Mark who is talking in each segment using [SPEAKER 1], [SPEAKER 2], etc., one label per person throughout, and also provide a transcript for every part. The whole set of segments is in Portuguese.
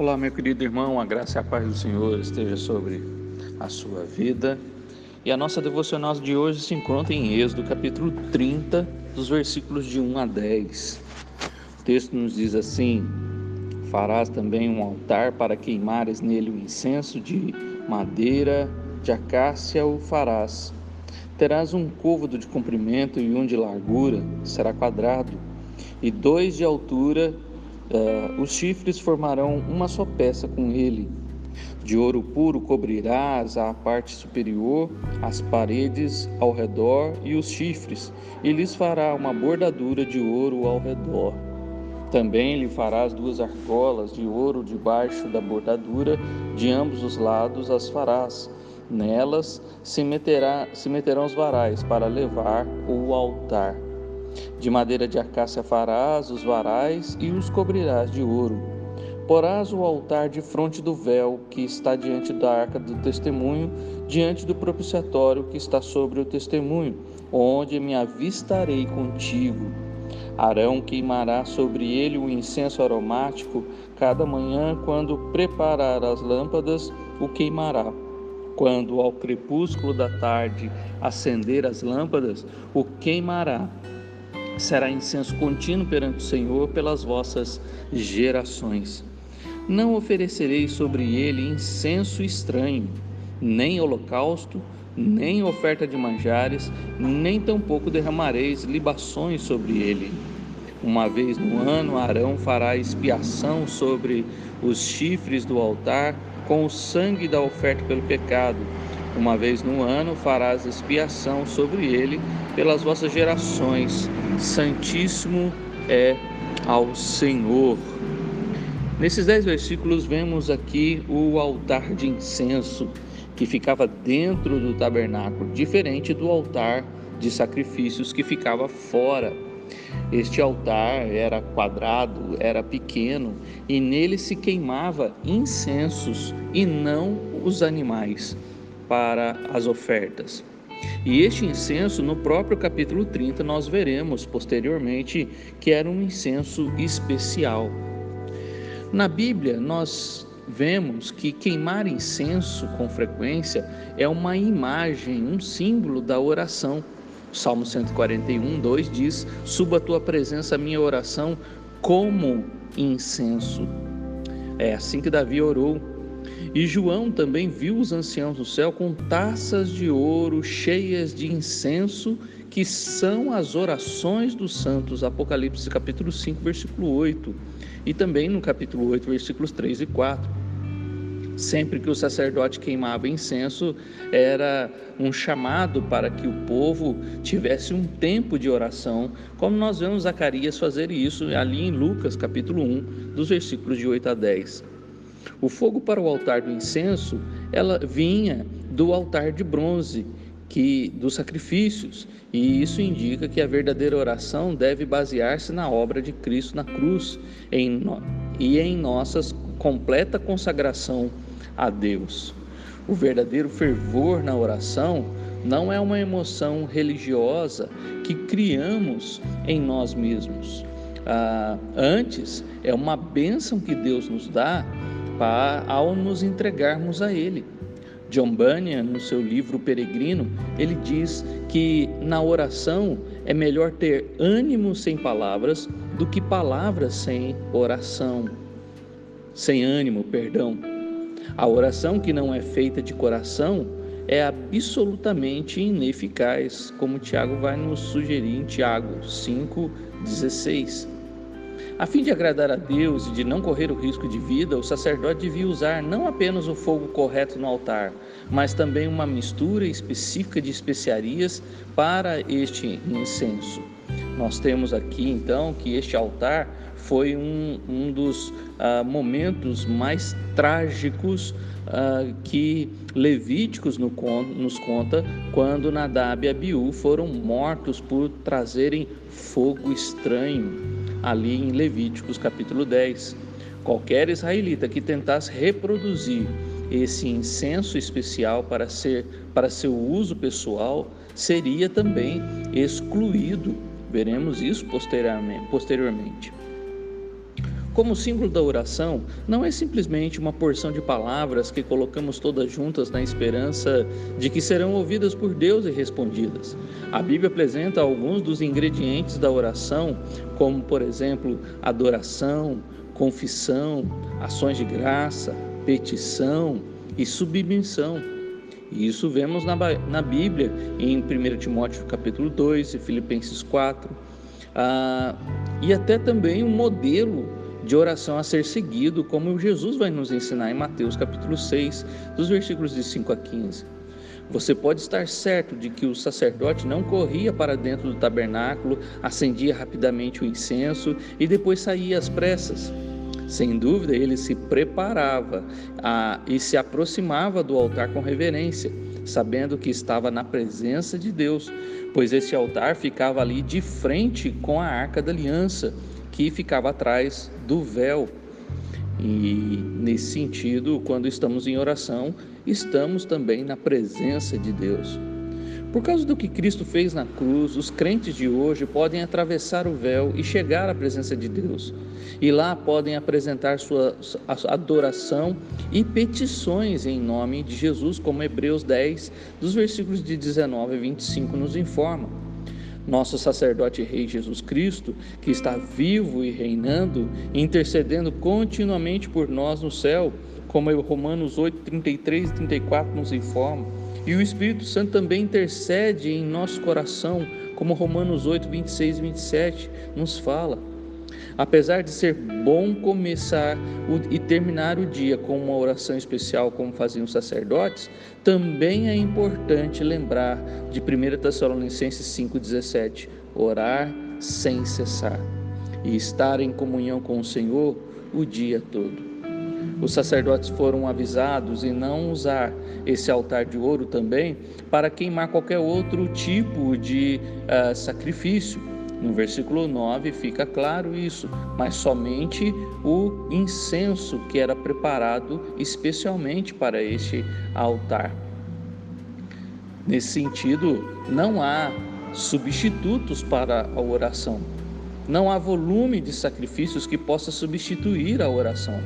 [SPEAKER 1] Olá, meu querido irmão, a graça e a paz do Senhor esteja sobre a sua vida. E a nossa devocional de hoje se encontra em Êxodo, capítulo 30, dos versículos de 1 a 10. O texto nos diz assim: Farás também um altar para queimares nele o incenso de madeira, de acácia o farás. Terás um côvado de comprimento e um de largura, será quadrado, e dois de altura Uh, os chifres formarão uma só peça com ele. De ouro puro cobrirás a parte superior, as paredes ao redor e os chifres, e lhes fará uma bordadura de ouro ao redor. Também lhe farás duas argolas de ouro debaixo da bordadura, de ambos os lados as farás. Nelas se, meterá, se meterão os varais para levar o altar. De madeira de acácia farás os varais e os cobrirás de ouro. Porás o altar de fronte do véu que está diante da arca do testemunho, diante do propiciatório que está sobre o testemunho, onde me avistarei contigo. Arão queimará sobre ele o incenso aromático, cada manhã, quando preparar as lâmpadas, o queimará. Quando ao crepúsculo da tarde acender as lâmpadas, o queimará será incenso contínuo perante o Senhor pelas vossas gerações. Não oferecereis sobre ele incenso estranho, nem holocausto, nem oferta de manjares, nem tampouco derramareis libações sobre ele. Uma vez no ano, Arão fará expiação sobre os chifres do altar com o sangue da oferta pelo pecado. Uma vez no ano farás expiação sobre ele pelas vossas gerações. Santíssimo é ao Senhor. Nesses dez versículos vemos aqui o altar de incenso que ficava dentro do tabernáculo, diferente do altar de sacrifícios que ficava fora. Este altar era quadrado, era pequeno e nele se queimava incensos e não os animais para as ofertas. E este incenso, no próprio capítulo 30, nós veremos posteriormente que era um incenso especial. Na Bíblia, nós vemos que queimar incenso com frequência é uma imagem, um símbolo da oração. Salmo 141, 2 diz: Suba a tua presença a minha oração como incenso. É assim que Davi orou e João também viu os anciãos do céu com taças de ouro cheias de incenso, que são as orações dos santos. Apocalipse capítulo 5, versículo 8. E também no capítulo 8, versículos 3 e 4. Sempre que o sacerdote queimava incenso, era um chamado para que o povo tivesse um tempo de oração, como nós vemos Zacarias fazer isso ali em Lucas, capítulo 1, dos versículos de 8 a 10. O fogo para o altar do incenso, ela vinha do altar de bronze, que dos sacrifícios, e isso indica que a verdadeira oração deve basear-se na obra de Cristo na cruz em e em nossa completa consagração a Deus. O verdadeiro fervor na oração não é uma emoção religiosa que criamos em nós mesmos. Ah, antes, é uma bênção que Deus nos dá ao nos entregarmos a Ele. John Bunyan, no seu livro Peregrino, ele diz que na oração é melhor ter ânimo sem palavras do que palavras sem oração. Sem ânimo, perdão. A oração que não é feita de coração é absolutamente ineficaz, como Tiago vai nos sugerir em Tiago 5,16. A fim de agradar a Deus e de não correr o risco de vida, o sacerdote devia usar não apenas o fogo correto no altar, mas também uma mistura específica de especiarias para este incenso. Nós temos aqui então que este altar foi um, um dos uh, momentos mais trágicos uh, que Levíticos no, nos conta quando Nadab e Abiú foram mortos por trazerem fogo estranho ali em Levíticos capítulo 10. Qualquer israelita que tentasse reproduzir esse incenso especial para ser para seu uso pessoal seria também excluído. Veremos isso posteriormente. Como símbolo da oração, não é simplesmente uma porção de palavras que colocamos todas juntas na esperança de que serão ouvidas por Deus e respondidas. A Bíblia apresenta alguns dos ingredientes da oração, como, por exemplo, adoração, confissão, ações de graça, petição e submissão. E isso vemos na, na Bíblia, em 1 Timóteo capítulo 2 e Filipenses 4. Ah, e até também um modelo de oração a ser seguido, como Jesus vai nos ensinar em Mateus capítulo 6, dos versículos de 5 a 15. Você pode estar certo de que o sacerdote não corria para dentro do tabernáculo, acendia rapidamente o incenso e depois saía às pressas. Sem dúvida, ele se preparava a, e se aproximava do altar com reverência, sabendo que estava na presença de Deus, pois esse altar ficava ali de frente com a arca da aliança que ficava atrás do véu. E nesse sentido, quando estamos em oração, estamos também na presença de Deus. Por causa do que Cristo fez na cruz, os crentes de hoje podem atravessar o véu e chegar à presença de Deus. E lá podem apresentar sua adoração e petições em nome de Jesus, como Hebreus 10, dos versículos de 19 a 25 nos informa nosso sacerdote rei Jesus Cristo, que está vivo e reinando, intercedendo continuamente por nós no céu, como Romanos 8, 33 e 34 nos informa. E o Espírito Santo também intercede em nosso coração, como Romanos 8, 26 e 27 nos fala. Apesar de ser bom começar e terminar o dia com uma oração especial, como faziam os sacerdotes, também é importante lembrar de 1 Tessalonicenses 5,17: orar sem cessar e estar em comunhão com o Senhor o dia todo. Os sacerdotes foram avisados em não usar esse altar de ouro também para queimar qualquer outro tipo de uh, sacrifício no versículo 9 fica claro isso, mas somente o incenso que era preparado especialmente para este altar. Nesse sentido, não há substitutos para a oração. Não há volume de sacrifícios que possa substituir a oração.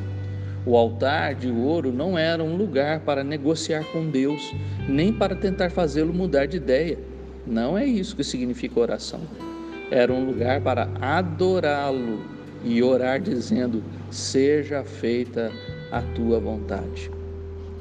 [SPEAKER 1] O altar de ouro não era um lugar para negociar com Deus, nem para tentar fazê-lo mudar de ideia. Não é isso que significa oração era um lugar para adorá-lo e orar dizendo: Seja feita a tua vontade.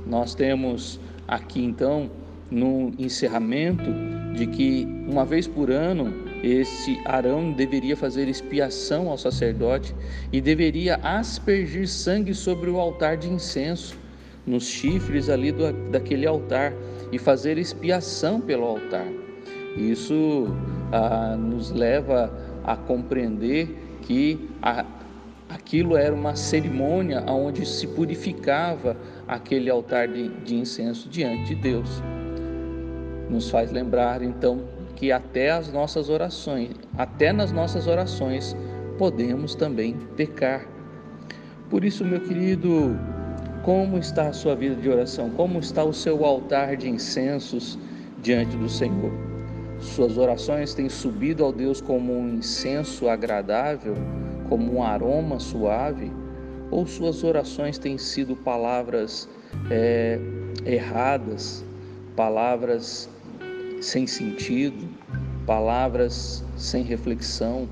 [SPEAKER 1] Nós temos aqui então no encerramento de que uma vez por ano esse Arão deveria fazer expiação ao sacerdote e deveria aspergir sangue sobre o altar de incenso, nos chifres ali do, daquele altar e fazer expiação pelo altar. Isso ah, nos leva a compreender que a, aquilo era uma cerimônia onde se purificava aquele altar de, de incenso diante de Deus. Nos faz lembrar então que até as nossas orações, até nas nossas orações, podemos também pecar. Por isso, meu querido, como está a sua vida de oração? Como está o seu altar de incensos diante do Senhor? Suas orações têm subido ao Deus como um incenso agradável, como um aroma suave? Ou suas orações têm sido palavras é, erradas, palavras sem sentido, palavras sem reflexão?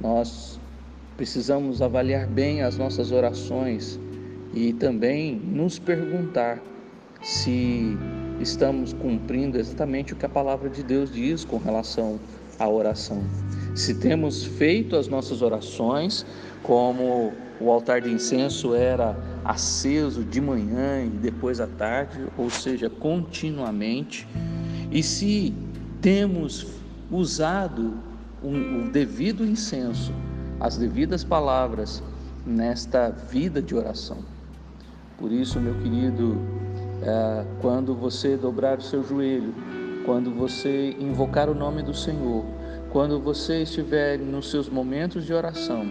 [SPEAKER 1] Nós precisamos avaliar bem as nossas orações e também nos perguntar se estamos cumprindo exatamente o que a palavra de Deus diz com relação à oração. Se temos feito as nossas orações, como o altar de incenso era aceso de manhã e depois à tarde, ou seja, continuamente, e se temos usado o devido incenso, as devidas palavras nesta vida de oração. Por isso, meu querido quando você dobrar o seu joelho, quando você invocar o nome do Senhor, quando você estiver nos seus momentos de oração,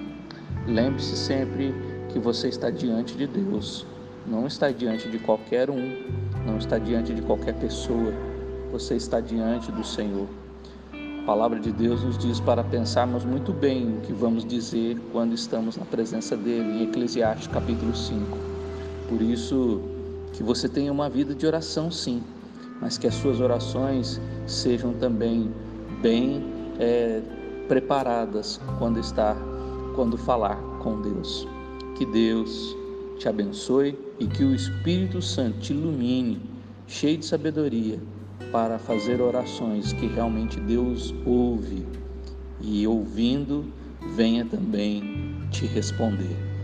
[SPEAKER 1] lembre-se sempre que você está diante de Deus, não está diante de qualquer um, não está diante de qualquer pessoa, você está diante do Senhor. palavra de Deus nos diz para pensarmos muito bem o que vamos dizer quando estamos na presença dele, em Eclesiastes capítulo 5. Por isso, que você tenha uma vida de oração, sim, mas que as suas orações sejam também bem é, preparadas quando estar, quando falar com Deus. Que Deus te abençoe e que o Espírito Santo te ilumine, cheio de sabedoria para fazer orações que realmente Deus ouve e ouvindo, venha também te responder.